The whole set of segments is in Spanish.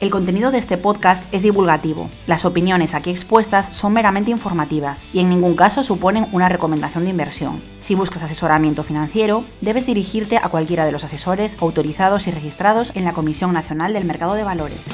El contenido de este podcast es divulgativo. Las opiniones aquí expuestas son meramente informativas y en ningún caso suponen una recomendación de inversión. Si buscas asesoramiento financiero, debes dirigirte a cualquiera de los asesores autorizados y registrados en la Comisión Nacional del Mercado de Valores.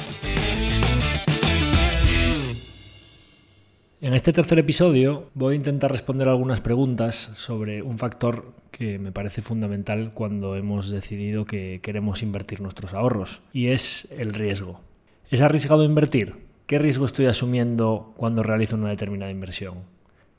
En este tercer episodio voy a intentar responder algunas preguntas sobre un factor que me parece fundamental cuando hemos decidido que queremos invertir nuestros ahorros, y es el riesgo. ¿Es arriesgado invertir? ¿Qué riesgo estoy asumiendo cuando realizo una determinada inversión?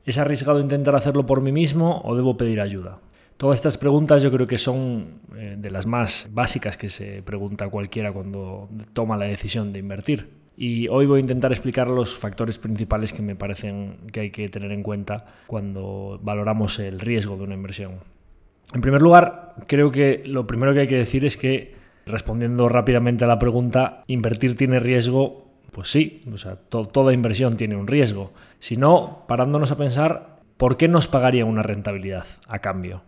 ¿Es arriesgado intentar hacerlo por mí mismo o debo pedir ayuda? Todas estas preguntas yo creo que son eh, de las más básicas que se pregunta cualquiera cuando toma la decisión de invertir. Y hoy voy a intentar explicar los factores principales que me parecen que hay que tener en cuenta cuando valoramos el riesgo de una inversión. En primer lugar, creo que lo primero que hay que decir es que Respondiendo rápidamente a la pregunta, ¿invertir tiene riesgo? Pues sí, o sea, toda inversión tiene un riesgo. Si no, parándonos a pensar, ¿por qué nos pagaría una rentabilidad a cambio?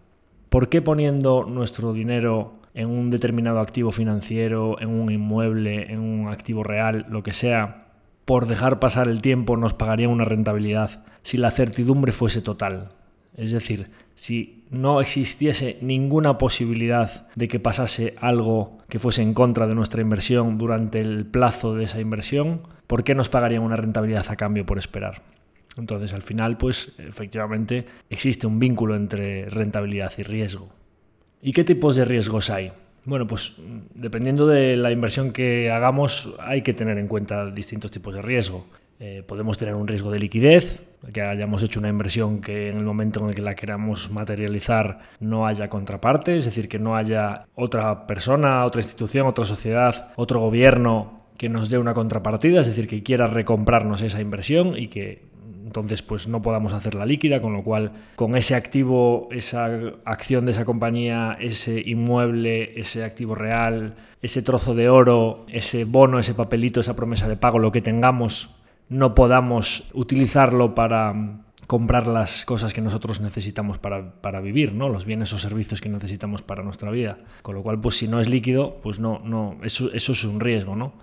¿Por qué poniendo nuestro dinero en un determinado activo financiero, en un inmueble, en un activo real, lo que sea, por dejar pasar el tiempo nos pagaría una rentabilidad si la certidumbre fuese total? Es decir, si no existiese ninguna posibilidad de que pasase algo que fuese en contra de nuestra inversión durante el plazo de esa inversión, ¿por qué nos pagarían una rentabilidad a cambio por esperar? Entonces, al final, pues efectivamente existe un vínculo entre rentabilidad y riesgo. ¿Y qué tipos de riesgos hay? Bueno, pues dependiendo de la inversión que hagamos, hay que tener en cuenta distintos tipos de riesgo. Eh, podemos tener un riesgo de liquidez, que hayamos hecho una inversión que en el momento en el que la queramos materializar no haya contraparte, es decir, que no haya otra persona, otra institución, otra sociedad, otro gobierno que nos dé una contrapartida, es decir, que quiera recomprarnos esa inversión y que entonces pues no podamos hacerla líquida, con lo cual con ese activo, esa acción de esa compañía, ese inmueble, ese activo real, ese trozo de oro, ese bono, ese papelito, esa promesa de pago, lo que tengamos no podamos utilizarlo para comprar las cosas que nosotros necesitamos para, vivir, ¿no? los bienes o servicios que necesitamos para nuestra vida. Con lo cual, pues si no es líquido, pues no, no, eso, eso es un riesgo. ¿no?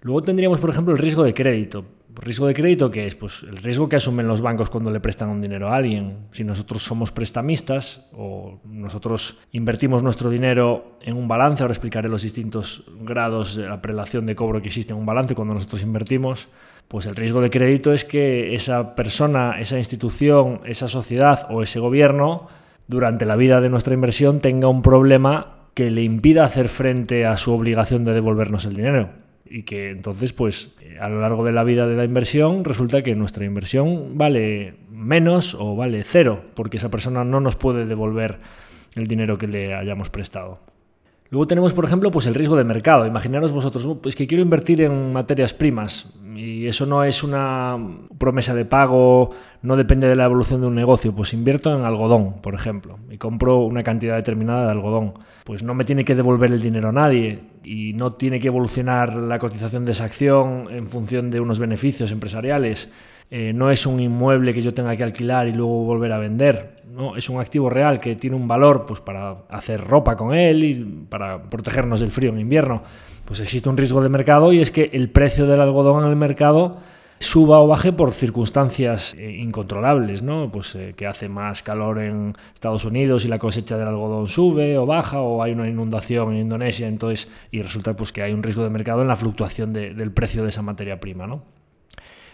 Luego tendríamos, por ejemplo, el riesgo de crédito. ¿Riesgo de crédito qué es? Pues el riesgo que asumen los bancos cuando le prestan un dinero a alguien. Si nosotros somos prestamistas o nosotros invertimos nuestro dinero en un balance, ahora explicaré los distintos grados de la prelación de cobro que existe en un balance cuando nosotros invertimos, pues el riesgo de crédito es que esa persona, esa institución, esa sociedad o ese gobierno, durante la vida de nuestra inversión, tenga un problema que le impida hacer frente a su obligación de devolvernos el dinero. Y que entonces, pues, a lo largo de la vida de la inversión, resulta que nuestra inversión vale menos o vale cero, porque esa persona no nos puede devolver el dinero que le hayamos prestado. Luego tenemos, por ejemplo, pues el riesgo de mercado. Imaginaros vosotros, que quiero invertir en materias primas y eso no es una promesa de pago, no depende de la evolución de un negocio. Pues invierto en algodón, por ejemplo, y compro una cantidad determinada de algodón. Pues no me tiene que devolver el dinero a nadie y no tiene que evolucionar la cotización de esa acción en función de unos beneficios empresariales. Eh, no es un inmueble que yo tenga que alquilar y luego volver a vender. ¿no? Es un activo real que tiene un valor pues, para hacer ropa con él y para protegernos del frío en invierno. Pues existe un riesgo de mercado y es que el precio del algodón en el mercado suba o baje por circunstancias eh, incontrolables, ¿no? Pues eh, que hace más calor en Estados Unidos y la cosecha del algodón sube o baja, o hay una inundación en Indonesia, entonces, y resulta pues que hay un riesgo de mercado en la fluctuación del precio de esa materia prima, ¿no?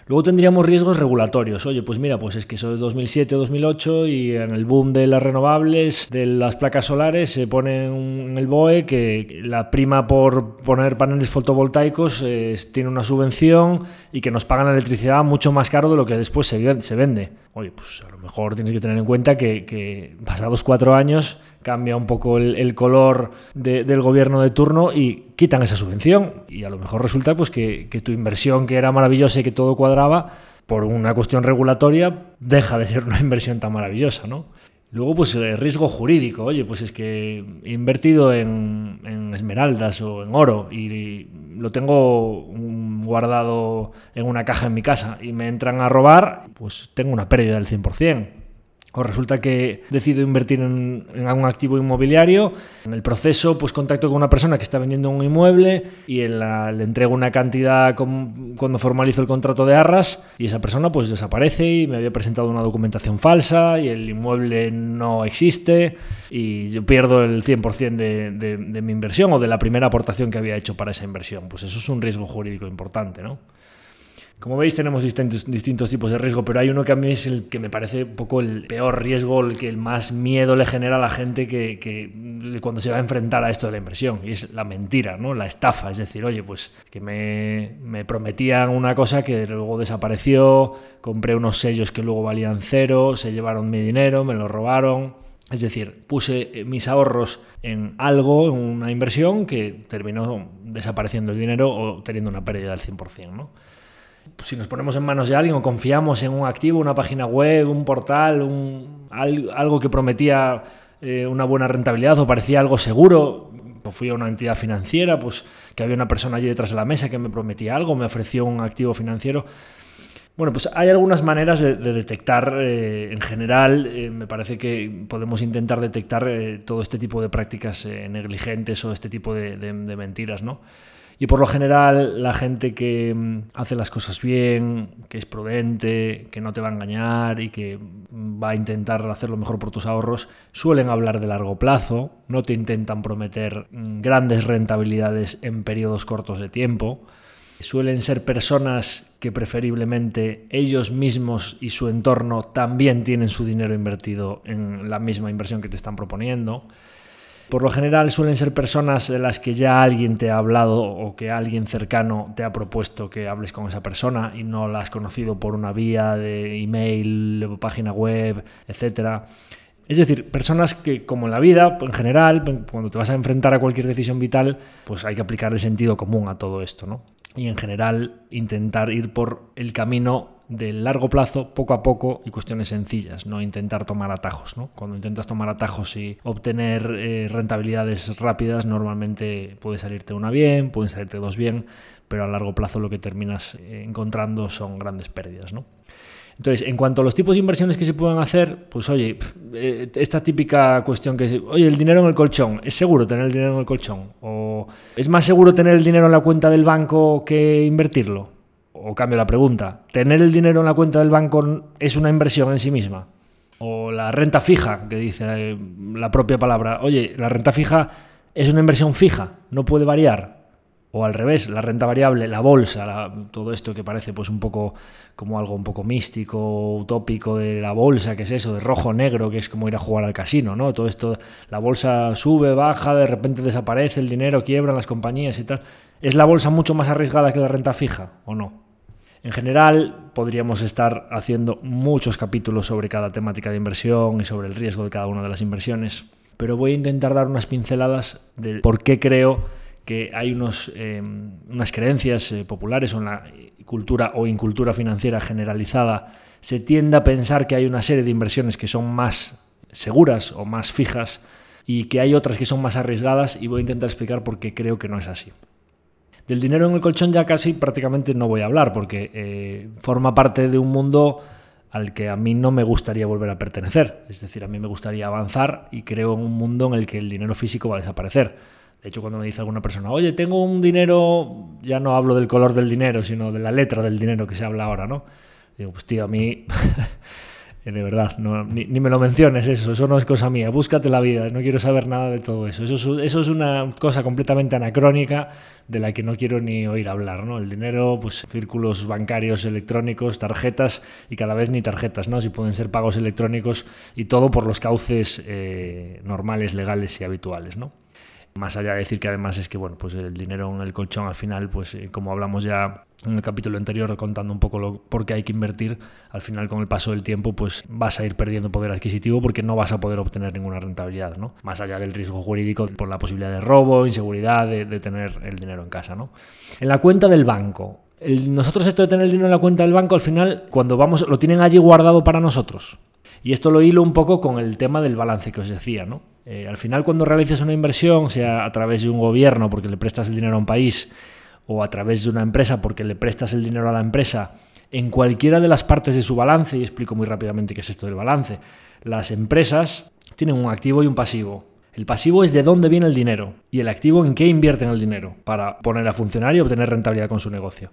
Luego tendríamos riesgos regulatorios. Oye, pues mira, pues es que eso es 2007 2008 y en el boom de las renovables, de las placas solares, se pone en el BOE que la prima por poner paneles fotovoltaicos tiene una subvención y que nos pagan la electricidad mucho más caro de lo que después se, se vende. Oye, pues a lo mejor tienes que tener en cuenta que, que pasados cuatro años cambia un poco el, color del gobierno de turno y quitan esa subvención. Y a lo mejor resulta pues, que, tu inversión, que era maravillosa y que todo cuadraba, por una cuestión regulatoria, deja de ser una inversión tan maravillosa. ¿no? Luego, pues el riesgo jurídico. Oye, pues es que he invertido en, en esmeraldas o en oro y lo tengo guardado en una caja en mi casa y me entran a robar, pues tengo una pérdida del 100% o resulta que decido invertir en, algún activo inmobiliario, en el proceso pues contacto con una persona que está vendiendo un inmueble y le entrego una cantidad cuando formalizo el contrato de arras y esa persona pues desaparece y me había presentado una documentación falsa y el inmueble no existe y yo pierdo el 100% de, de mi inversión o de la primera aportación que había hecho para esa inversión. Pues eso es un riesgo jurídico importante, ¿no? Como veis tenemos distintos, distintos tipos de riesgo, pero hay uno que a mí es el que me parece un poco el peor riesgo, el que más miedo le genera a la gente que, cuando se va a enfrentar a esto de la inversión, y es la mentira, ¿no? la estafa, es decir, oye, pues que me, me prometían una cosa que luego desapareció, compré unos sellos que luego valían cero, se llevaron mi dinero, me lo robaron. Es decir, puse eh, mis ahorros en algo, en una inversión que terminó desapareciendo el dinero o teniendo una pérdida del 100%. ¿no? Si nos ponemos en manos de alguien o confiamos en un activo, una página web, un portal, un, algo que prometía eh, una buena rentabilidad o parecía algo seguro, o fui a una entidad financiera, pues que había una persona allí detrás de la mesa que me prometía algo, me ofreció un activo financiero. Bueno, pues hay algunas maneras de, detectar, eh, en general, eh, me parece que podemos intentar detectar todo este tipo de prácticas negligentes o este tipo de, de mentiras, ¿no? Y por lo general la gente que mm, hace las cosas bien, que es prudente, que no te va a engañar y que va a intentar hacer lo mejor por tus ahorros, suelen hablar de largo plazo, no te intentan prometer mm, grandes rentabilidades en periodos cortos de tiempo. Suelen ser personas que preferiblemente ellos mismos y su entorno también tienen su dinero invertido en la misma inversión que te están proponiendo. Por lo general suelen ser personas de las que ya alguien te ha hablado o que alguien cercano te ha propuesto que hables con esa persona y no la has conocido por una vía de email, página web, etc. Es decir, personas que, como en la vida, en general, cuando te vas a enfrentar a cualquier decisión vital, pues hay que aplicar el sentido común a todo esto, ¿no? Y en general intentar ir por el camino de largo plazo, poco a poco y cuestiones sencillas, no intentar tomar atajos. ¿no? Cuando intentas tomar atajos y obtener eh, rentabilidades rápidas, normalmente puede salirte una bien, pueden salirte dos bien, pero a largo plazo lo que terminas eh, encontrando son grandes pérdidas. ¿no? Entonces, en cuanto a los tipos de inversiones que se pueden hacer, pues oye, eh, esta típica cuestión que es, oye, el dinero en el colchón, ¿es seguro tener el dinero en el colchón? ¿O es más seguro tener el dinero en la cuenta del banco que invertirlo? o cambio la pregunta, ¿tener el dinero en la cuenta del banco es una inversión en sí misma? O la renta fija, que dice eh, la propia palabra, oye, la renta fija es una inversión fija, no puede variar. O al revés, la renta variable, la bolsa, todo esto que parece pues un poco como algo un poco místico, utópico de la bolsa, que es eso, de rojo negro, que es como ir a jugar al casino, ¿no? Todo esto, la bolsa sube, baja, de repente desaparece, el dinero quiebra las compañías y tal. ¿Es la bolsa mucho más arriesgada que la renta fija o no? En general, podríamos estar haciendo muchos capítulos sobre cada temática de inversión y sobre el riesgo de cada una de las inversiones, pero voy a intentar dar unas pinceladas de por qué creo que hay unos, em, unas creencias eh, populares o en cultura o incultura financiera generalizada se tiende a pensar que hay una serie de inversiones que son más seguras o más fijas y que hay otras que son más arriesgadas y voy a intentar explicar por qué creo que no es así. Del dinero en el colchón ya casi prácticamente no voy a hablar porque eh, forma parte de un mundo al que a mí no me gustaría volver a pertenecer. Es decir, a mí me gustaría avanzar y creo en un mundo en el que el dinero físico va a desaparecer. De hecho, cuando me dice alguna persona, oye, tengo un dinero, ya no hablo del color del dinero, sino de la letra del dinero que se habla ahora, ¿no? Digo, pues tío, a mí de verdad, ni, me lo menciones eso, eso no es cosa mía, búscate la vida, no quiero saber nada de todo eso. Eso es, eso es una cosa completamente anacrónica de la que no quiero ni oír hablar, ¿no? El dinero, pues círculos bancarios electrónicos, tarjetas y cada vez ni tarjetas, ¿no? Si pueden ser pagos electrónicos y todo por los cauces eh, normales, legales y habituales, ¿no? Más allá de decir que además es que bueno, pues el dinero en el colchón al final, pues eh, como hablamos ya en el capítulo anterior contando un poco lo, por qué hay que invertir, al final con el paso del tiempo pues vas a ir perdiendo poder adquisitivo porque no vas a poder obtener ninguna rentabilidad, ¿no? Más allá del riesgo jurídico por la posibilidad de robo, inseguridad, de, tener el dinero en casa, ¿no? En la cuenta del banco, nosotros esto de tener el dinero en la cuenta del banco al final cuando vamos lo tienen allí guardado para nosotros. Y esto lo hilo un poco con el tema del balance que os decía, ¿no? Eh, al final, cuando realizas una inversión, sea a través de un gobierno porque le prestas el dinero a un país o a través de una empresa porque le prestas el dinero a la empresa, en cualquiera de las partes de su balance, y explico muy rápidamente qué es esto del balance, las empresas tienen un activo y un pasivo. El pasivo es de dónde viene el dinero y el activo en qué invierten el dinero para poner a funcionar y obtener rentabilidad con su negocio.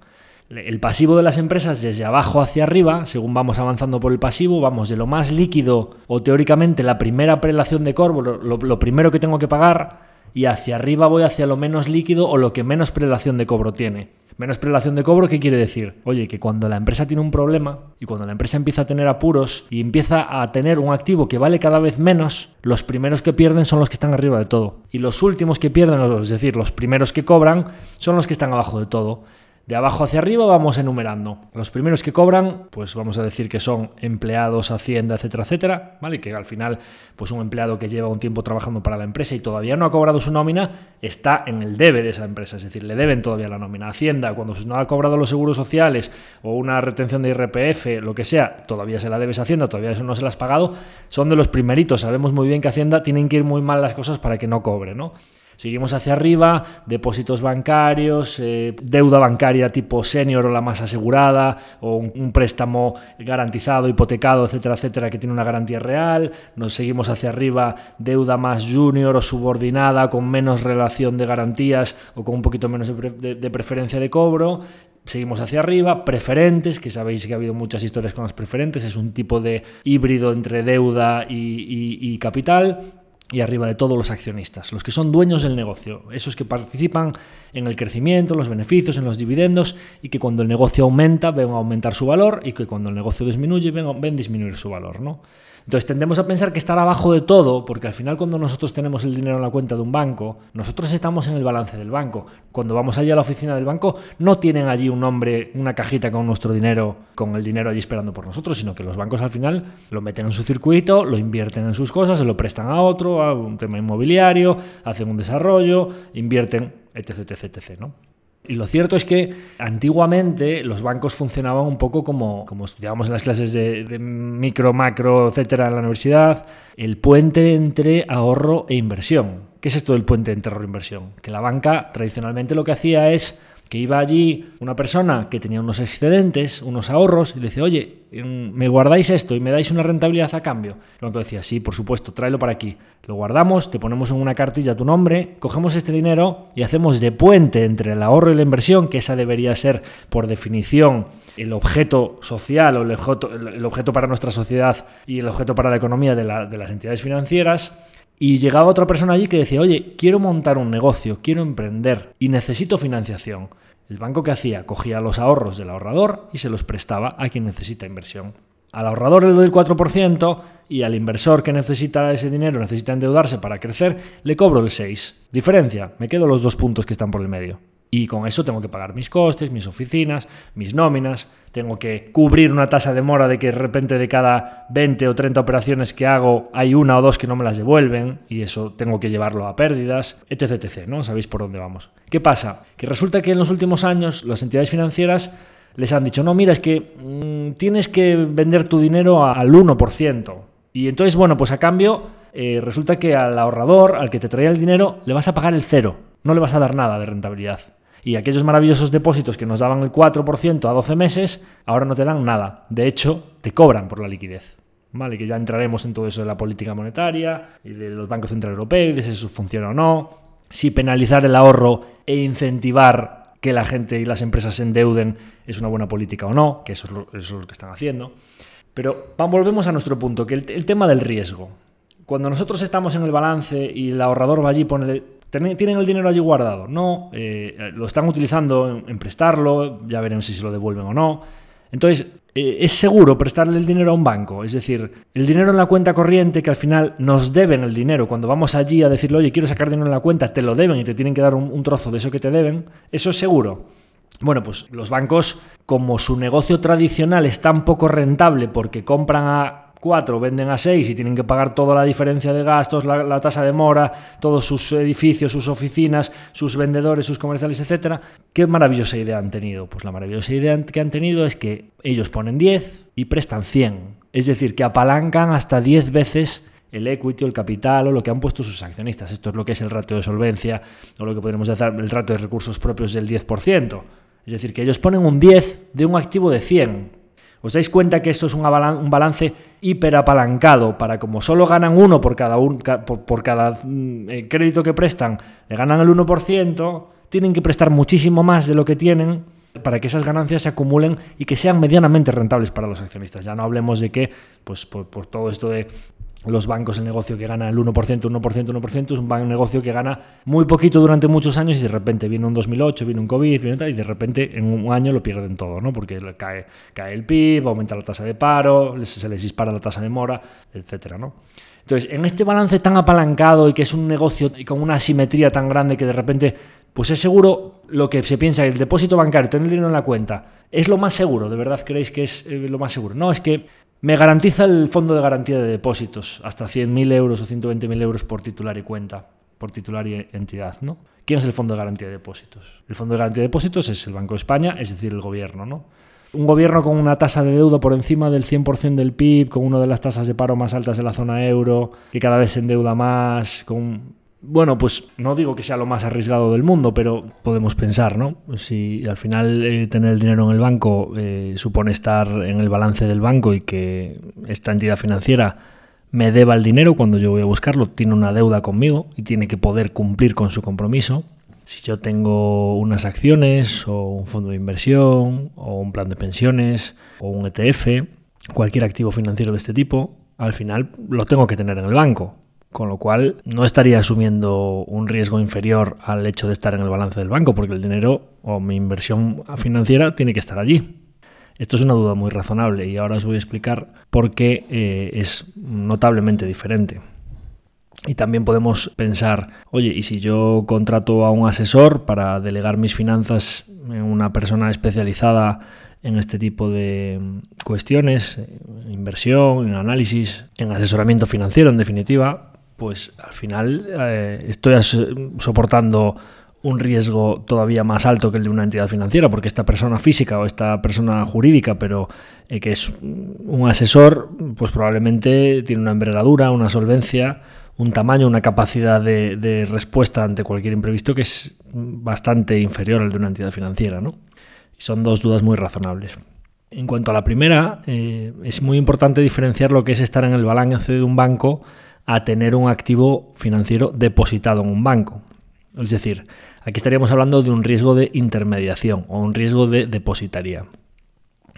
El pasivo de las empresas desde abajo hacia arriba, según vamos avanzando por el pasivo, vamos de lo más líquido o teóricamente la primera prelación de corvo, lo, primero que tengo que pagar, y hacia arriba voy hacia lo menos líquido o lo que menos prelación de cobro tiene. Menos prelación de cobro, ¿qué quiere decir? Oye, que cuando la empresa tiene un problema y cuando la empresa empieza a tener apuros y empieza a tener un activo que vale cada vez menos, los primeros que pierden son los que están arriba de todo. Y los últimos que pierden, es decir, los primeros que cobran, son los que están abajo de todo. De abajo hacia arriba vamos enumerando. Los primeros que cobran, pues vamos a decir que son empleados, hacienda, etcétera, etcétera, ¿vale? Que al final, pues un empleado que lleva un tiempo trabajando para la empresa y todavía no ha cobrado su nómina, está en el debe de esa empresa, es decir, le deben todavía la nómina. Hacienda, cuando no ha cobrado los seguros sociales o una retención de IRPF, lo que sea, todavía se la debes a Hacienda, todavía eso no se la has pagado, son de los primeritos. Sabemos muy bien que Hacienda tienen que ir muy mal las cosas para que no cobre, ¿no? Seguimos hacia arriba, depósitos bancarios, eh, deuda bancaria tipo senior o la más asegurada, o un, préstamo garantizado, hipotecado, etcétera, etcétera, que tiene una garantía real. Nos seguimos hacia arriba, deuda más junior o subordinada, con menos relación de garantías o con un poquito menos de, preferencia de cobro. Seguimos hacia arriba, preferentes, que sabéis que ha habido muchas historias con las preferentes, es un tipo de híbrido entre deuda y capital y arriba de todo los accionistas, los que son dueños del negocio, esos que participan en el crecimiento, en los beneficios, en los dividendos y que cuando el negocio aumenta ven aumentar su valor y que cuando el negocio disminuye ven, ven disminuir su valor. ¿no? Entonces tendemos a pensar que estar abajo de todo, porque al final cuando nosotros tenemos el dinero en la cuenta de un banco, nosotros estamos en el balance del banco. Cuando vamos allí a la oficina del banco, no tienen allí un nombre, una cajita con nuestro dinero, con el dinero allí esperando por nosotros, sino que los bancos al final lo meten en su circuito, lo invierten en sus cosas, se lo prestan a otro, a un tema inmobiliario, hacen un desarrollo, invierten, etc, etc, etc, ¿no? Y lo cierto es que antiguamente los bancos funcionaban un poco como, como estudiábamos en las clases de, micro, macro, etcétera, en la universidad, el puente entre ahorro e inversión. ¿Qué es esto del puente entre ahorro e inversión? Que la banca tradicionalmente lo que hacía es que iba allí una persona que tenía unos excedentes, unos ahorros, y le decía, oye, me guardáis esto y me dais una rentabilidad a cambio. Lo que decía, sí, por supuesto, tráelo para aquí. Lo guardamos, te ponemos en una cartilla tu nombre, cogemos este dinero y hacemos de puente entre el ahorro y la inversión, que esa debería ser, por definición, el objeto social o el objeto, el objeto para nuestra sociedad y el objeto para la economía de, de las entidades financieras y llegaba otra persona allí que decía, oye, quiero montar un negocio, quiero emprender y necesito financiación. El banco que hacía, cogía los ahorros del ahorrador y se los prestaba a quien necesita inversión. Al ahorrador le doy el 4% y al inversor que necesita ese dinero, necesita endeudarse para crecer, le cobro el 6%. Diferencia, me quedo los dos puntos que están por el medio. Y con eso tengo que pagar mis costes, mis oficinas, mis nóminas, tengo que cubrir una tasa de mora de que de repente de cada 20 o 30 operaciones que hago hay una o dos que no me las devuelven y eso tengo que llevarlo a pérdidas, etc. etc ¿no? Sabéis por dónde vamos. ¿Qué pasa? Que resulta que en los últimos años las entidades financieras les han dicho, no, mira, es que mm, tienes que vender tu dinero al 1%. Y entonces, bueno, pues a cambio eh, resulta que al ahorrador, al que te traía el dinero, le vas a pagar el cero, no le vas a dar nada de rentabilidad. Y aquellos maravillosos depósitos que nos daban el 4% a 12 meses, ahora no te dan nada. De hecho, te cobran por la liquidez. ¿Vale? Que ya entraremos en todo eso de la política monetaria y de los bancos centrales europeos, de si eso funciona o no. Si penalizar el ahorro e incentivar que la gente y las empresas se endeuden es una buena política o no, que eso es lo, que están haciendo. Pero volvemos a nuestro punto, que el, tema del riesgo. Cuando nosotros estamos en el balance y el ahorrador va allí y pone, ¿tienen el dinero allí guardado? No, eh, lo están utilizando en, prestarlo, ya veremos si se lo devuelven o no. Entonces, eh, es seguro prestarle el dinero a un banco. Es decir, el dinero en la cuenta corriente que al final nos deben el dinero. Cuando vamos allí a decirle, oye, quiero sacar dinero en la cuenta, te lo deben y te tienen que dar un trozo de eso que te deben. Eso es seguro. Bueno, pues los bancos, como su negocio tradicional es tan poco rentable porque compran a 4, venden a 6 y tienen que pagar toda la diferencia de gastos, la, tasa de mora, todos sus edificios, sus oficinas, sus vendedores, sus comerciales, etcétera. ¿Qué maravillosa idea han tenido? Pues la maravillosa idea que han tenido es que ellos ponen 10 y prestan 100. Es decir, que apalancan hasta 10 veces el equity o el capital o lo que han puesto sus accionistas. Esto es lo que es el ratio de solvencia o lo que podemos decir el ratio de recursos propios del 10%. Es decir, que ellos ponen un 10 de un activo de 100. ¿Os dais cuenta que esto es un balance hiperapalancado para como solo ganan uno por cada, por, cada mm, eh, crédito que prestan, le ganan el 1%, tienen que prestar muchísimo más de lo que tienen para que esas ganancias se acumulen y que sean medianamente rentables para los accionistas. Ya no hablemos de que, pues por todo esto de los bancos, el negocio que gana el 1%, 1%, 1%, es un negocio que gana muy poquito durante muchos años y de repente viene un 2008, viene un COVID, viene tal, y de repente en un año lo pierden todo, ¿no? Porque cae, cae el PIB, aumenta la tasa de paro, se les dispara la tasa de mora, etcétera, ¿no? Entonces, en este balance tan apalancado y que es un negocio con una asimetría tan grande que de repente, pues es seguro lo que se piensa, el depósito bancario, tener dinero en la cuenta, es lo más seguro, ¿de verdad creéis que es eh, lo más seguro? No, es que me garantiza el fondo de garantía de depósitos hasta 100.000 euros o 120.000 euros por titular y cuenta, por titular y entidad, ¿no? ¿Quién es el fondo de garantía de depósitos? El fondo de garantía de depósitos es el Banco de España, es decir, el gobierno, ¿no? Un gobierno con una tasa de deuda por encima del 100% del PIB, con una de las tasas de paro más altas de la zona euro, que cada vez se endeuda más, con bueno, pues no digo que sea lo más arriesgado del mundo, pero podemos pensar, ¿no? Si al final eh, tener el dinero en el banco eh, supone estar en el balance del banco y que esta entidad financiera me deba el dinero cuando yo voy a buscarlo, tiene una deuda conmigo y tiene que poder cumplir con su compromiso. Si yo tengo unas acciones o un fondo de inversión o un plan de pensiones o un ETF, cualquier activo financiero de este tipo, al final lo tengo que tener en el banco con lo cual no estaría asumiendo un riesgo inferior al hecho de estar en el balance del banco, porque el dinero o mi inversión financiera tiene que estar allí. Esto es una duda muy razonable y ahora os voy a explicar por qué eh, es notablemente diferente. Y también podemos pensar, oye, ¿y si yo contrato a un asesor para delegar mis finanzas en una persona especializada en este tipo de cuestiones, inversión, en análisis, en asesoramiento financiero en definitiva, pues al final eh, estoy soportando un riesgo todavía más alto que el de una entidad financiera, porque esta persona física o esta persona jurídica, pero eh, que es un asesor, pues probablemente tiene una envergadura, una solvencia, un tamaño, una capacidad de, respuesta ante cualquier imprevisto que es bastante inferior al de una entidad financiera. ¿no? Y son dos dudas muy razonables. En cuanto a la primera, eh, es muy importante diferenciar lo que es estar en el balance de un banco a tener un activo financiero depositado en un banco. Es decir, aquí estaríamos hablando de un riesgo de intermediación o un riesgo de depositaría.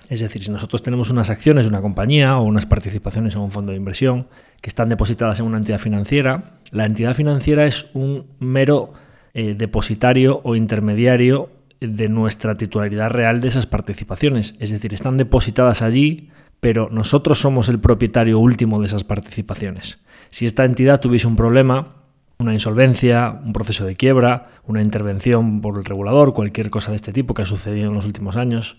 Es decir, si nosotros tenemos unas acciones de una compañía o unas participaciones en un fondo de inversión que están depositadas en una entidad financiera, la entidad financiera es un mero eh, depositario o intermediario de nuestra titularidad real de esas participaciones. Es decir, están depositadas allí, pero nosotros somos el propietario último de esas participaciones. Si esta entidad tuviese un problema, una insolvencia, un proceso de quiebra, una intervención por el regulador, cualquier cosa de este tipo que ha sucedido en los últimos años,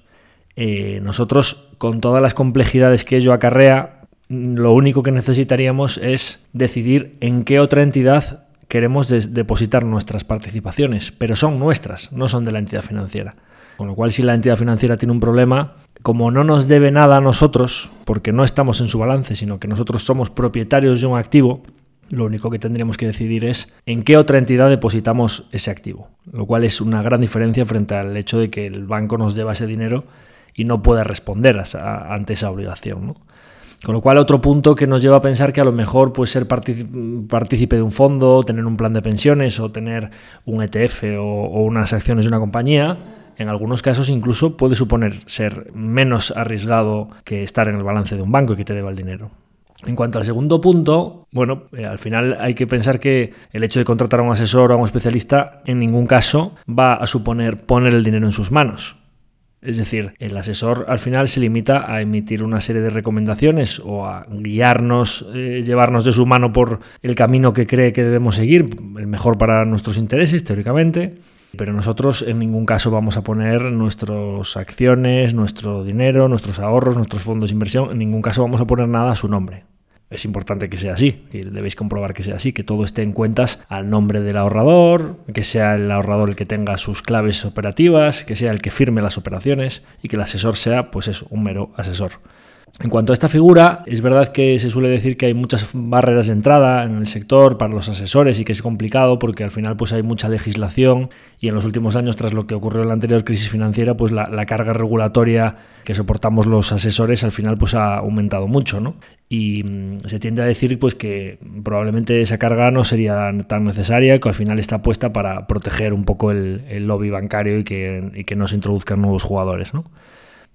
eh, nosotros, con todas las complejidades que ello acarrea, lo único que necesitaríamos es decidir en qué otra entidad queremos depositar nuestras participaciones, pero son nuestras, no son de la entidad financiera. Con lo cual, si la entidad financiera tiene un problema, como no nos debe nada a nosotros, porque no estamos en su balance, sino que nosotros somos propietarios de un activo, lo único que tendríamos que decidir es en qué otra entidad depositamos ese activo, lo cual es una gran diferencia frente al hecho de que el banco nos deba ese dinero y no pueda responder ante esa obligación. Con lo cual, otro punto que nos lleva a pensar que a lo mejor pues, ser partícipe de un fondo, tener un plan de pensiones o tener un ETF o unas acciones de una compañía, en algunos casos incluso puede suponer ser menos arriesgado que estar en el balance de un banco y que te deba el dinero. En cuanto al segundo punto, bueno, eh, al final hay que pensar que el hecho de contratar a un asesor o a un especialista en ningún caso va a suponer poner el dinero en sus manos. Es decir, el asesor al final se limita a emitir una serie de recomendaciones o a guiarnos, eh, llevarnos de su mano por el camino que cree que debemos seguir, el mejor para nuestros intereses, teóricamente. Pero nosotros en ningún caso vamos a poner nuestras acciones, nuestro dinero, nuestros ahorros, nuestros fondos de inversión, en ningún caso vamos a poner nada a su nombre es importante que sea así, y debéis comprobar que sea así, que todo esté en cuentas al nombre del ahorrador, que sea el ahorrador el que tenga sus claves operativas, que sea el que firme las operaciones y que el asesor sea, pues eso, un mero asesor. En cuanto a esta figura, es verdad que se suele decir que hay muchas barreras de entrada en el sector para los asesores y que es complicado porque al final pues hay mucha legislación y en los últimos años, tras lo que ocurrió en la anterior crisis financiera, pues la, carga regulatoria que soportamos los asesores al final pues ha aumentado mucho, ¿no? Y mm, se tiende a decir pues que probablemente esa carga no sería tan necesaria, que al final está puesta para proteger un poco el, lobby bancario y que, y que no se introduzcan nuevos jugadores, ¿no?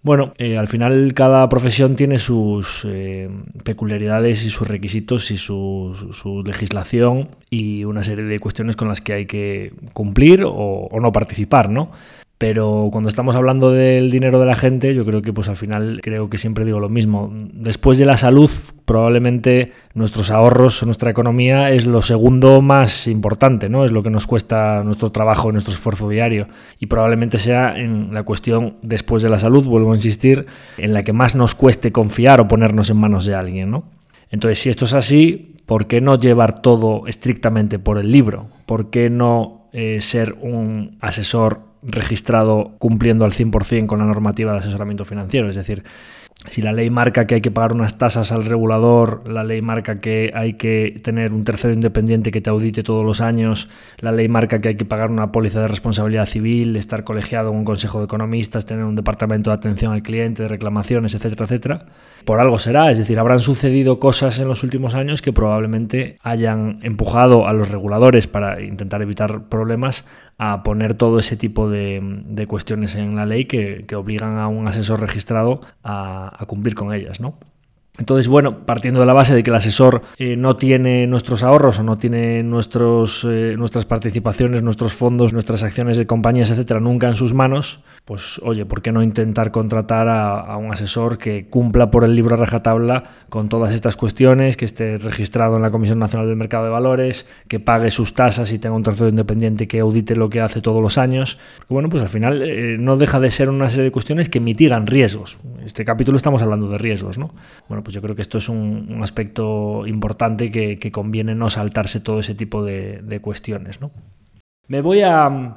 Bueno, eh, al final cada profesión tiene sus eh, peculiaridades y sus requisitos y su, su, legislación y una serie de cuestiones con las que hay que cumplir o, o no participar, ¿no? Pero cuando estamos hablando del dinero de la gente, yo creo que pues al final creo que siempre digo lo mismo. Después de la salud, probablemente nuestros ahorros, nuestra economía es lo segundo más importante, ¿no? Es lo que nos cuesta nuestro trabajo, nuestro esfuerzo diario. Y probablemente sea en la cuestión después de la salud, vuelvo a insistir, en la que más nos cueste confiar o ponernos en manos de alguien, ¿no? Entonces, si esto es así, ¿por qué no llevar todo estrictamente por el libro? ¿Por qué no eh, ser un asesor registrado cumpliendo al 100% con la normativa de asesoramiento financiero. Es decir, si la ley marca que hay que pagar unas tasas al regulador, la ley marca que hay que tener un tercero independiente que te audite todos los años, la ley marca que hay que pagar una póliza de responsabilidad civil, estar colegiado en un consejo de economistas, tener un departamento de atención al cliente, de reclamaciones, etcétera, etcétera. Por algo será, es decir, habrán sucedido cosas en los últimos años que probablemente hayan empujado a los reguladores para intentar evitar problemas a poner todo ese tipo de, cuestiones en la ley que, obligan a un asesor registrado a a, cumplir con ellas, ¿no? Entonces, bueno, partiendo de la base de que el asesor eh, no tiene nuestros ahorros o no tiene nuestros, eh, nuestras participaciones, nuestros fondos, nuestras acciones de compañías, etcétera, nunca en sus manos, pues oye, ¿por qué no intentar contratar a, un asesor que cumpla por el libro a rajatabla con todas estas cuestiones, que esté registrado en la Comisión Nacional del Mercado de Valores, que pague sus tasas y tenga un tercero independiente que audite lo que hace todos los años? Bueno, pues al final eh, no deja de ser una serie de cuestiones que mitigan riesgos. Este capítulo estamos hablando de riesgos, ¿no? Bueno, pues yo creo que esto es un, aspecto importante que, conviene no saltarse todo ese tipo de, cuestiones. ¿no? Me voy a,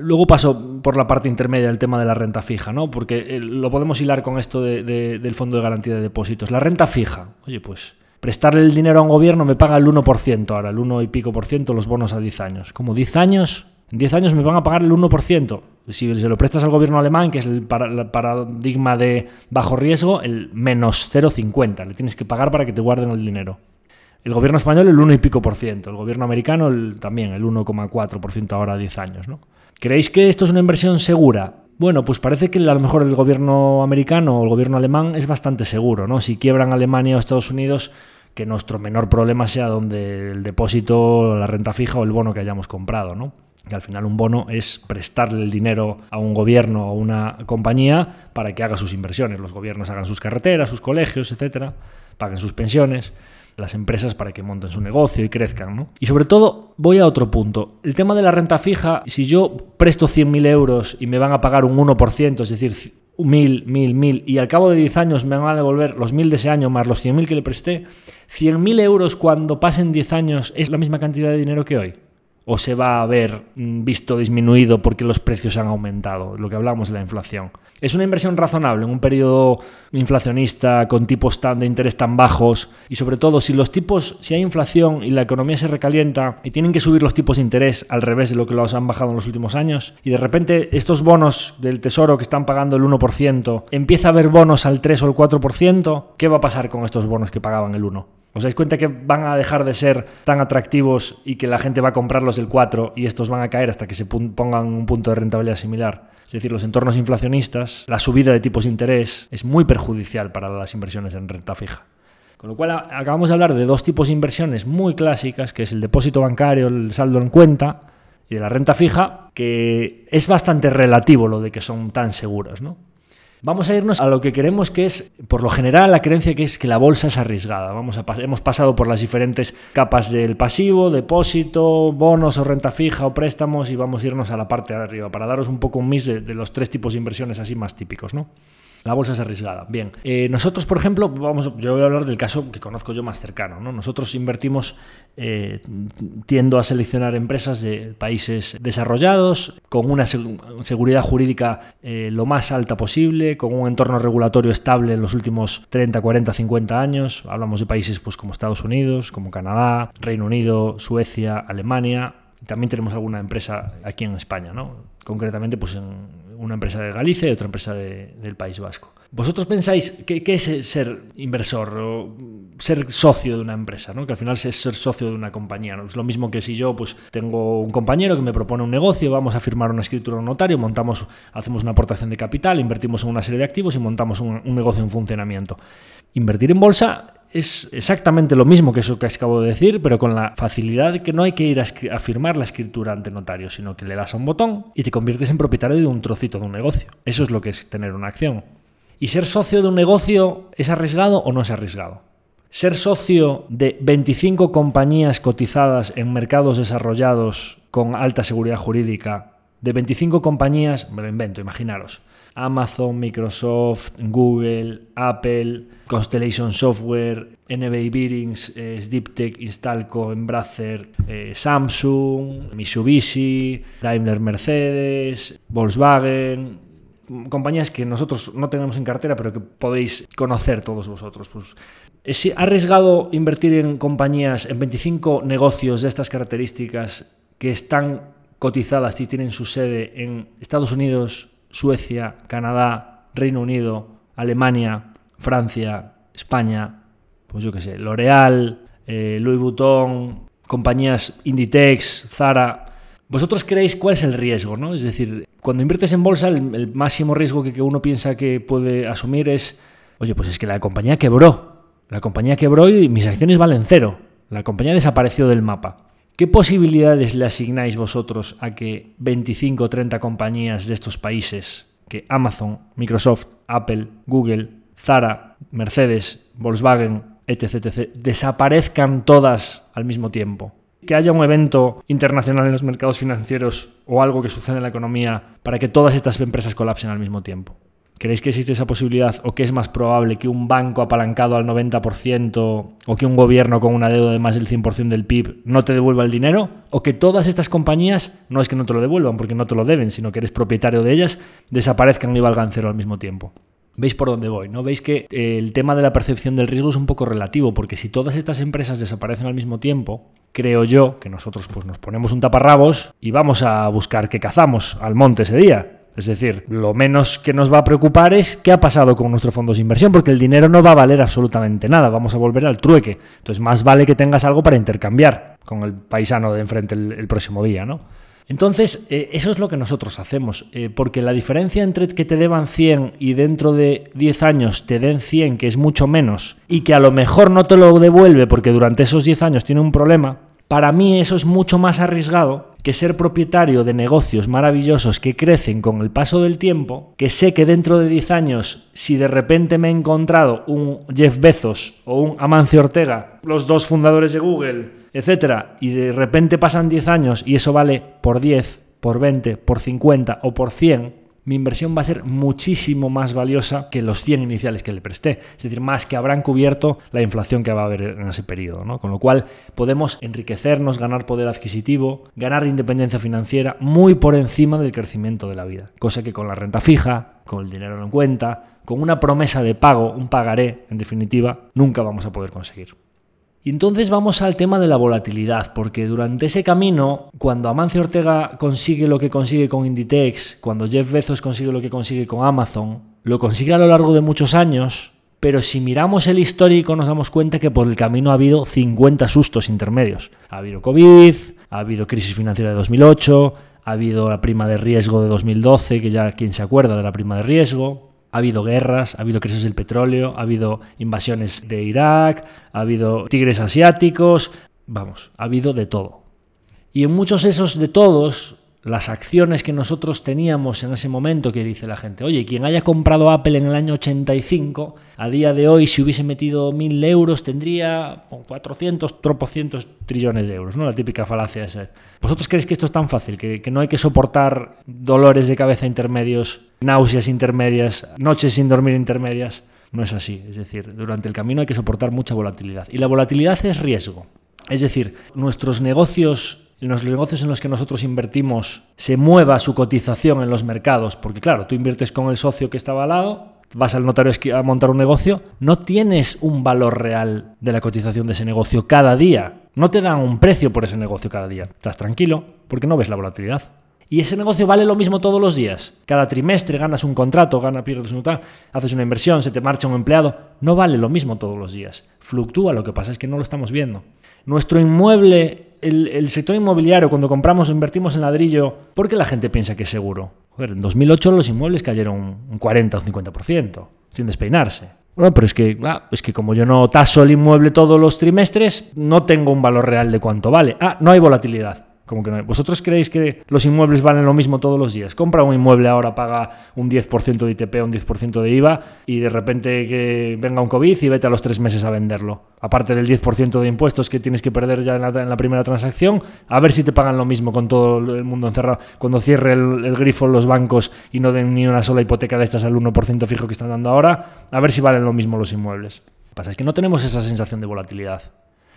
Luego paso por la parte intermedia del tema de la renta fija, ¿no? porque eh, lo podemos hilar con esto del Fondo de Garantía de Depósitos. La renta fija, oye, pues prestarle el dinero a un gobierno me paga el 1% ahora, el 1 y pico por ciento los bonos a 10 años. Como 10 años, en 10 años me van a pagar el 1%. Si se lo prestas al gobierno alemán, que es el, paradigma de bajo riesgo, el menos 0,50. Le tienes que pagar para que te guarden el dinero. El gobierno español el 1 y pico por ciento. El gobierno americano también el 1,4 por ciento ahora a 10 años. ¿no? ¿Creéis que esto es una inversión segura? Bueno, pues parece que a lo mejor el gobierno americano o el gobierno alemán es bastante seguro. ¿no? Si quiebran Alemania o Estados Unidos, que nuestro menor problema sea donde el depósito, la renta fija o el bono que hayamos comprado. ¿no? Que al final un bono es prestarle el dinero a un gobierno o a una compañía para que haga sus inversiones. Los gobiernos hagan sus carreteras, sus colegios, etcétera, paguen sus pensiones, las empresas para que monten su negocio y crezcan. ¿no? Y sobre todo, voy a otro punto. El tema de la renta fija, si yo presto 100.000 euros y me van a pagar un 1%, es decir, 1.000, 1.000, 1.000, y al cabo de 10 años me van a devolver los 1.000 de ese año más los 100.000 que le presté, 100.000 euros cuando pasen 10 años es la misma cantidad de dinero que hoy o se va a ver mm, visto disminuido porque los precios han aumentado, lo que hablamos de la inflación. Es una inversión razonable en un periodo inflacionista con tipos tan de interés tan bajos y sobre todo si los tipos, si hay inflación y la economía se recalienta y tienen que subir los tipos de interés al revés de lo que los han bajado en los últimos años y de repente estos bonos del tesoro que están pagando el 1% empieza a haber bonos al 3 o el 4%, ¿qué va a pasar con estos bonos que pagaban el 1? ¿Os dais cuenta que van a dejar de ser tan atractivos y que la gente va a comprarlos del 4 y estos van a caer hasta que se pongan un punto de rentabilidad similar? Es decir, los entornos inflacionistas, la subida de tipos de interés es muy perjudicial para las inversiones en renta fija. Con lo cual acabamos de hablar de dos tipos de inversiones muy clásicas, que es el depósito bancario, el saldo en cuenta, y de la renta fija, que es bastante relativo lo de que son tan seguras, ¿no? Vamos a irnos a lo que queremos que es, por lo general, la creencia que es que la bolsa es arriesgada. Vamos a hemos pasado por las diferentes capas del pasivo, depósito, bonos o renta fija o préstamos y vamos a irnos a la parte de arriba para daros un poco un mix de, de los tres tipos de inversiones así más típicos, ¿no? La bolsa es arriesgada. Bien, eh, nosotros, por ejemplo, vamos, yo voy a hablar del caso que conozco yo más cercano. ¿no? Nosotros invertimos, eh, tiendo a seleccionar empresas de países desarrollados, con una seguridad jurídica eh, lo más alta posible, con un entorno regulatorio estable en los últimos 30, 40, 50 años. Hablamos de países pues, como Estados Unidos, como Canadá, Reino Unido, Suecia, Alemania. También tenemos alguna empresa aquí en España, ¿no? concretamente pues en una empresa de Galicia y otra empresa del País Vasco. ¿Vosotros pensáis qué es ser inversor o ser socio de una empresa? ¿no? Que al final es ser socio de una compañía. ¿no? Es lo mismo que si yo pues, tengo un compañero que me propone un negocio, vamos a firmar una escritura en un notario, montamos, hacemos una aportación de capital, invertimos en una serie de activos y montamos un negocio en funcionamiento. Invertir en bolsa es exactamente lo mismo que eso que acabo de decir, pero con la facilidad de que no hay que ir a, firmar la escritura ante notario, sino que le das a un botón y te conviertes en propietario de un trocito de un negocio. Eso es lo que es tener una acción. ¿Y ser socio de un negocio es arriesgado o no es arriesgado? Ser socio de 25 compañías cotizadas en mercados desarrollados con alta seguridad jurídica, de 25 compañías, me lo invento, imaginaros, Amazon, Microsoft, Google, Apple, Constellation Software, NBA Bearings, eh, Instalco, Embracer, eh, Samsung, Mitsubishi, Daimler Mercedes, Volkswagen, compañías que nosotros no tenemos en cartera, pero que podéis conocer todos vosotros. Pues, ¿Es arriesgado invertir en compañías, en 25 negocios de estas características que están cotizadas y tienen su sede en Estados Unidos, Suecia, Canadá, Reino Unido, Alemania, Francia, España, pues yo qué sé, L'Oreal, eh, Louis Vuitton, compañías Inditex, Zara. ¿Vosotros creéis cuál es el riesgo? ¿no? Es decir, cuando inviertes en bolsa, el, máximo riesgo que, que uno piensa que puede asumir es, oye, pues es que la compañía quebró. La compañía quebró y mis acciones valen cero. La compañía desapareció del mapa. ¿Qué posibilidades le asignáis vosotros a que 25 o 30 compañías de estos países, que Amazon, Microsoft, Apple, Google, Zara, Mercedes, Volkswagen, etc., etc., desaparezcan todas al mismo tiempo? Que haya un evento internacional en los mercados financieros o algo que suceda en la economía para que todas estas empresas colapsen al mismo tiempo. ¿Creéis que existe esa posibilidad o que es más probable que un banco apalancado al 90% o que un gobierno con una deuda de más del 100% del PIB no te devuelva el dinero? ¿O que todas estas compañías, no es que no te lo devuelvan porque no te lo deben, sino que eres propietario de ellas, desaparezcan y valgan cero al mismo tiempo? ¿Veis por dónde voy? ¿no? Veis que eh, el tema de la percepción del riesgo es un poco relativo, porque si todas estas empresas desaparecen al mismo tiempo, creo yo que nosotros pues, nos ponemos un taparrabos y vamos a buscar qué cazamos al monte ese día. Es decir, lo menos que nos va a preocupar es qué ha pasado con nuestros fondos de inversión, porque el dinero no va a valer absolutamente nada, vamos a volver al trueque. Entonces, más vale que tengas algo para intercambiar con el paisano de enfrente el, próximo día, ¿no? Entonces, eh, eso es lo que nosotros hacemos, eh, porque la diferencia entre que te deban 100 y dentro de 10 años te den 100, que es mucho menos, y que a lo mejor no te lo devuelve porque durante esos 10 años tiene un problema, para mí eso es mucho más arriesgado que ser propietario de negocios maravillosos que crecen con el paso del tiempo, que sé que dentro de 10 años, si de repente me he encontrado un Jeff Bezos o un Amancio Ortega, los dos fundadores de Google, etcétera, y de repente pasan 10 años y eso vale por 10, por 20, por 50 o por 100, mi inversión va a ser muchísimo más valiosa que los 100 iniciales que le presté. Es decir, más que habrán cubierto la inflación que va a haber en ese periodo. ¿no? Con lo cual podemos enriquecernos, ganar poder adquisitivo, ganar independencia financiera muy por encima del crecimiento de la vida. Cosa que con la renta fija, con el dinero en cuenta, con una promesa de pago, un pagaré, en definitiva, nunca vamos a poder conseguir. Y entonces vamos al tema de la volatilidad, porque durante ese camino, cuando Amancio Ortega consigue lo que consigue con Inditex, cuando Jeff Bezos consigue lo que consigue con Amazon, lo consigue a lo largo de muchos años, pero si miramos el histórico nos damos cuenta que por el camino ha habido 50 sustos intermedios. Ha habido COVID, ha habido crisis financiera de 2008, ha habido la prima de riesgo de 2012, que ya quién se acuerda de la prima de riesgo, ha habido guerras, ha habido crisis del petróleo, ha habido invasiones de Irak, ha habido tigres asiáticos, vamos, ha habido de todo. Y en muchos esos de todos las acciones que nosotros teníamos en ese momento, que dice la gente, oye, quien haya comprado Apple en el año 85, a día de hoy, si hubiese metido 1.000 euros, tendría 400, tropocientos trillones de euros, ¿no? La típica falacia esa. ¿Vosotros creéis que esto es tan fácil, que, que no hay que soportar dolores de cabeza intermedios, náuseas intermedias, noches sin dormir intermedias? No es así, es decir, durante el camino hay que soportar mucha volatilidad. Y la volatilidad es riesgo. Es decir, nuestros negocios en los negocios en los que nosotros invertimos se mueva su cotización en los mercados, porque claro, tú inviertes con el socio que estaba al lado, vas al notario a montar un negocio, no tienes un valor real de la cotización de ese negocio cada día. No te dan un precio por ese negocio cada día. Estás tranquilo porque no ves la volatilidad. Y ese negocio vale lo mismo todos los días. Cada trimestre ganas un contrato, ganas, pierdes un tal, haces una inversión, se te marcha un empleado. No vale lo mismo todos los días. Fluctúa, lo que pasa es que no lo estamos viendo. Nuestro inmueble, el, sector inmobiliario, cuando compramos invertimos en ladrillo, ¿por qué la gente piensa que es seguro? Joder, en 2008 los inmuebles cayeron un 40 o 50%, sin despeinarse. Bueno, pero es que, es que como yo no taso el inmueble todos los trimestres, no tengo un valor real de cuánto vale. Ah, no hay volatilidad. Como que ¿Vosotros creéis que los inmuebles valen lo mismo todos los días? Compra un inmueble ahora, paga un 10% de ITP, un 10% de IVA y de repente que venga un COVID y vete a los tres meses a venderlo. Aparte del 10% de impuestos que tienes que perder ya en la, primera transacción, a ver si te pagan lo mismo con todo el mundo encerrado. Cuando cierre el, el grifo los bancos y no den ni una sola hipoteca de estas al 1% fijo que están dando ahora, a ver si valen lo mismo los inmuebles. Lo pasa es que no tenemos esa sensación de volatilidad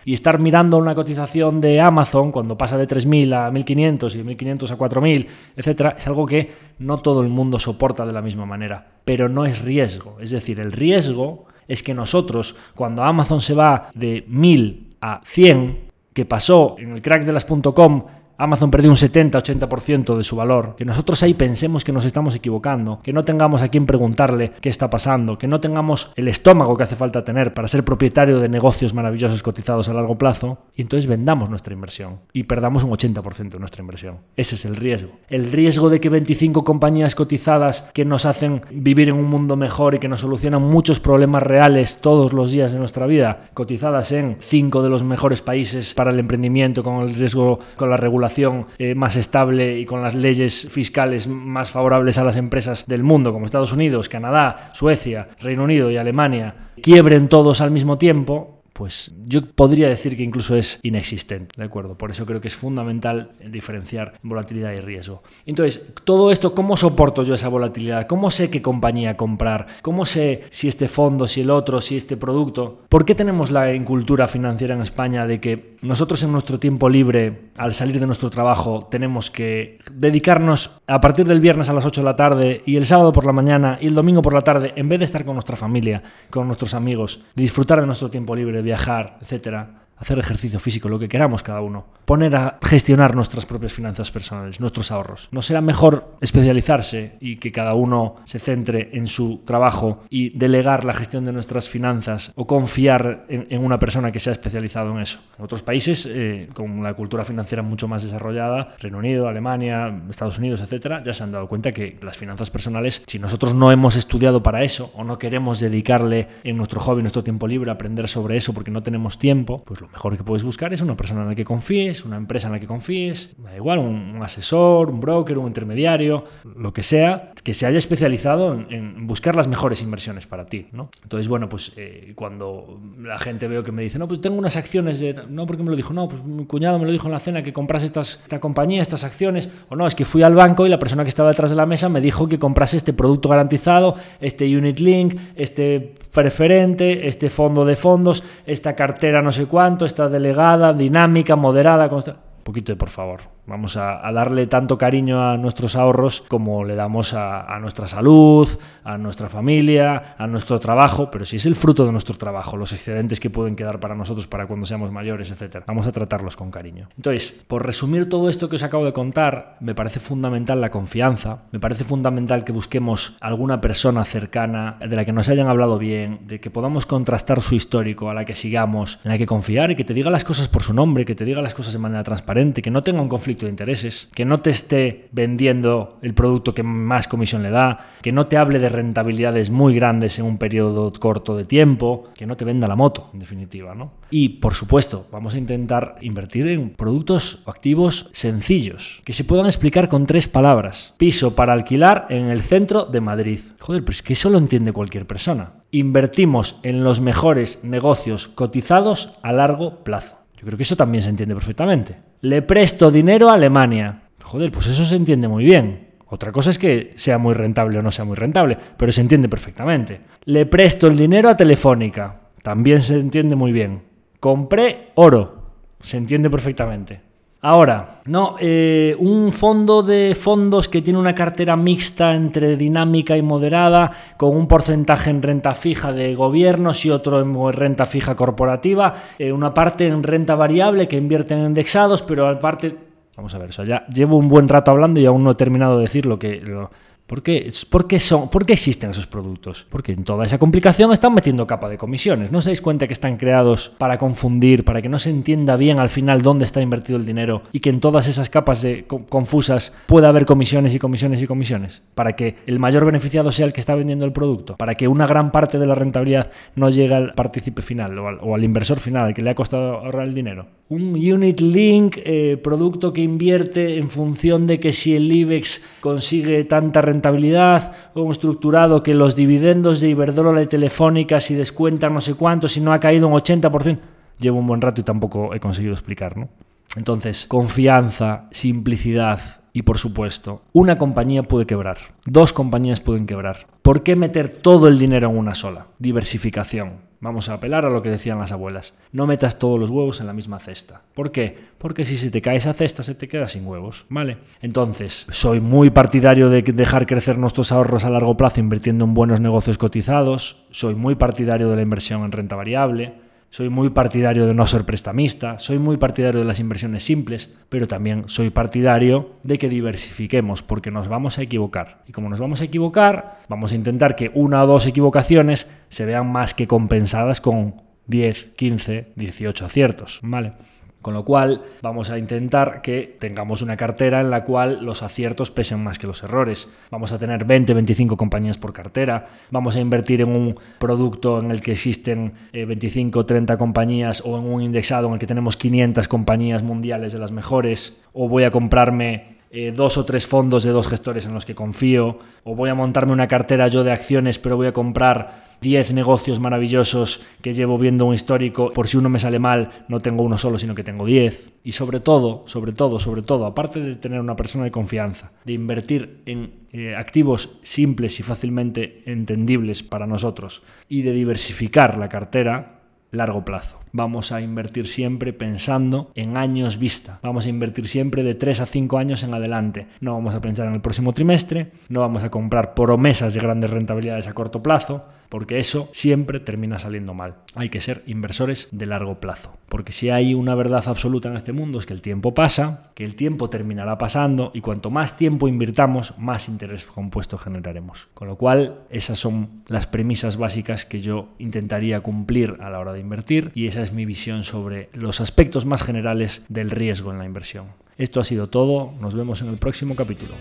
y estar mirando una cotización de Amazon cuando pasa de 3.000 a 1.500 y de 1.500 a 4.000, etcétera, es algo que no todo el mundo soporta de la misma manera, pero no es riesgo. Es decir, el riesgo es que nosotros, cuando Amazon se va de 1.000 a 100, que pasó en el crack de las .com Amazon perdió un 70-80% de su valor, que nosotros ahí pensemos que nos estamos equivocando, que no tengamos a quien preguntarle qué está pasando, que no tengamos el estómago que hace falta tener para ser propietario de negocios maravillosos cotizados a largo plazo, y entonces vendamos nuestra inversión y perdamos un 80% de nuestra inversión. Ese es el riesgo. El riesgo de que 25 compañías cotizadas que nos hacen vivir en un mundo mejor y que nos solucionan muchos problemas reales todos los días de nuestra vida, cotizadas en 5 de los mejores países para el emprendimiento con el riesgo, con la regulación, eh, más estable y con las leyes fiscales más favorables a las empresas del mundo, como Estados Unidos, Canadá, Suecia, Reino Unido y Alemania, quiebren todos al mismo tiempo, pues yo podría decir que incluso es inexistente, ¿de acuerdo? Por eso creo que es fundamental diferenciar volatilidad y riesgo. Entonces, todo esto, ¿cómo soporto yo esa volatilidad? ¿Cómo sé qué compañía comprar? ¿Cómo sé si este fondo, si el otro, si este producto? ¿Por qué tenemos la incultura financiera en España de que nosotros en nuestro tiempo libre, al salir de nuestro trabajo, tenemos que dedicarnos a partir del viernes a las 8 de la tarde y el sábado por la mañana y el domingo por la tarde, en vez de estar con nuestra familia, con nuestros amigos, disfrutar de nuestro tiempo libre, viajar, etcétera, hacer ejercicio físico, lo que queramos cada uno, poner a gestionar nuestras propias finanzas personales, nuestros ahorros. ¿No será mejor especializarse y que cada uno se centre en su trabajo y delegar la gestión de nuestras finanzas o confiar en, una persona que se ha especializado en eso? En otros países, eh, con la cultura financiera mucho más desarrollada, Reino Unido, Alemania, Estados Unidos, etcétera, ya se han dado cuenta que las finanzas personales, si nosotros no hemos estudiado para eso o no queremos dedicarle en nuestro hobby, nuestro tiempo libre, aprender sobre eso porque no tenemos tiempo, pues lo mejor que puedes buscar es una persona en la que confíes, una empresa en la que confíes, da igual, un, asesor, un broker, un intermediario, lo que sea, que se haya especializado en, buscar las mejores inversiones para ti. Entonces, bueno, pues eh, cuando la gente veo que me dice, no, pues tengo unas acciones de... No, porque me lo dijo, no, pues mi cuñado me lo dijo en la cena que comprase estas, esta compañía, estas acciones, o no, es que fui al banco y la persona que estaba detrás de la mesa me dijo que comprase este producto garantizado, este unit link, este preferente, este fondo de fondos, esta cartera no sé cuánto, esta delegada, dinámica, moderada. Un poquito de por favor. Vamos a, darle tanto cariño a nuestros ahorros como le damos a, nuestra salud, a nuestra familia, a nuestro trabajo, pero si es el fruto de nuestro trabajo, los excedentes que pueden quedar para nosotros para cuando seamos mayores, etc. Vamos a tratarlos con cariño. Entonces, por resumir todo esto que os acabo de contar, me parece fundamental la confianza, me parece fundamental que busquemos alguna persona cercana de la que nos hayan hablado bien, de que podamos contrastar su histórico, a la que sigamos, en la que confiar y que te diga las cosas por su nombre, que te diga las cosas de manera transparente, que no tenga un conflicto conflicto de intereses, que no te esté vendiendo el producto que más comisión le da, que no te hable de rentabilidades muy grandes en un periodo corto de tiempo, que no te venda la moto, en definitiva, ¿no? Y por supuesto, vamos a intentar invertir en productos o activos sencillos, que se puedan explicar con tres palabras. Piso para alquilar en el centro de Madrid. Joder, pero es que eso lo entiende cualquier persona. Invertimos en los mejores negocios cotizados a largo plazo. Yo creo que eso también se entiende perfectamente. Le presto dinero a Alemania. Joder, pues eso se entiende muy bien. Otra cosa es que sea muy rentable o no sea muy rentable, pero se entiende perfectamente. Le presto el dinero a Telefónica. También se entiende muy bien. Compré oro. Se entiende perfectamente. Ahora, no, eh, un fondo de fondos que tiene una cartera mixta entre dinámica y moderada, con un porcentaje en renta fija de gobiernos y otro en renta fija corporativa, eh, una parte en renta variable que invierten en indexados, pero aparte, vamos a ver, o ya llevo un buen rato hablando y aún no he terminado de decir lo que... ¿Por qué, son, ¿Por qué existen esos productos? Porque en toda esa complicación están metiendo capa de comisiones. ¿No os dais cuenta que están creados para confundir, para que no se entienda bien al final dónde está invertido el dinero y que en todas esas capas de, confusas pueda haber comisiones y comisiones y comisiones? Para que el mayor beneficiado sea el que está vendiendo el producto, para que una gran parte de la rentabilidad no llegue al partícipe final o al, inversor final, al que le ha costado ahorrar el dinero. Un unit link, eh, producto que invierte en función de que si el IBEX consigue tanta rentabilidad, rentabilidad, un estructurado que los dividendos de Iberdrola y Telefónica si descuentan no sé cuánto, si no ha caído un 80%. Llevo un buen rato y tampoco he conseguido explicar, ¿no? Entonces, confianza, simplicidad y por supuesto, una compañía puede quebrar, dos compañías pueden quebrar. ¿Por qué meter todo el dinero en una sola? Diversificación. Vamos a apelar a lo que decían las abuelas. No metas todos los huevos en la misma cesta. ¿Por qué? Porque si se te cae esa cesta se te queda sin huevos, ¿vale? Entonces, soy muy partidario de dejar crecer nuestros ahorros a largo plazo invirtiendo en buenos negocios cotizados. Soy muy partidario de la inversión en renta variable soy muy partidario de no ser prestamista, soy muy partidario de las inversiones simples, pero también soy partidario de que diversifiquemos porque nos vamos a equivocar. Y como nos vamos a equivocar, vamos a intentar que una o dos equivocaciones se vean más que compensadas con 10, 15, 18 aciertos, ¿vale? Con lo cual vamos a intentar que tengamos una cartera en la cual los aciertos pesen más que los errores. Vamos a tener 20, 25 compañías por cartera. Vamos a invertir en un producto en el que existen 25, eh, 30 compañías o en un indexado en el que tenemos 500 compañías mundiales de las mejores. O voy a comprarme eh, dos o tres fondos de dos gestores en los que confío. O voy a montarme una cartera yo de acciones pero voy a comprar 10 negocios maravillosos que llevo viendo un histórico, por si uno me sale mal, no tengo uno solo, sino que tengo 10. Y sobre todo, sobre todo, sobre todo, aparte de tener una persona de confianza, de invertir en eh, activos simples y fácilmente entendibles para nosotros y de diversificar la cartera, largo plazo. Vamos a invertir siempre pensando en años vista. Vamos a invertir siempre de 3 a 5 años en adelante. No vamos a pensar en el próximo trimestre, no vamos a comprar promesas de grandes rentabilidades a corto plazo, porque eso siempre termina saliendo mal. Hay que ser inversores de largo plazo, porque si hay una verdad absoluta en este mundo es que el tiempo pasa, que el tiempo terminará pasando y cuanto más tiempo invirtamos, más interés compuesto generaremos. Con lo cual, esas son las premisas básicas que yo intentaría cumplir a la hora de invertir y es mi visión sobre los aspectos más generales del riesgo en la inversión. Esto ha sido todo, nos vemos en el próximo capítulo.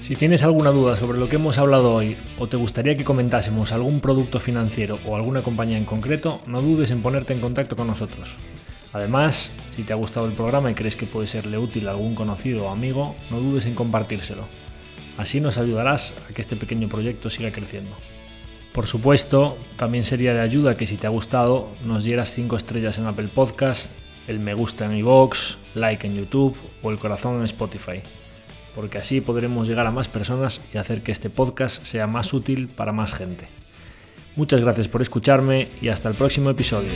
Si tienes alguna duda sobre lo que hemos hablado hoy o te gustaría que comentásemos algún producto financiero o alguna compañía en concreto, no dudes en ponerte en contacto con nosotros. Además, si te ha gustado el programa y crees que puede serle útil a algún conocido o amigo, no dudes en compartírselo. Así nos ayudarás a que este pequeño proyecto siga creciendo. Por supuesto, también sería de ayuda que si te ha gustado nos dieras 5 estrellas en Apple Podcast, el me gusta en iVoox, like en YouTube o el corazón en Spotify porque así podremos llegar a más personas y hacer que este podcast sea más útil para más gente. Muchas gracias por escucharme y hasta el próximo episodio.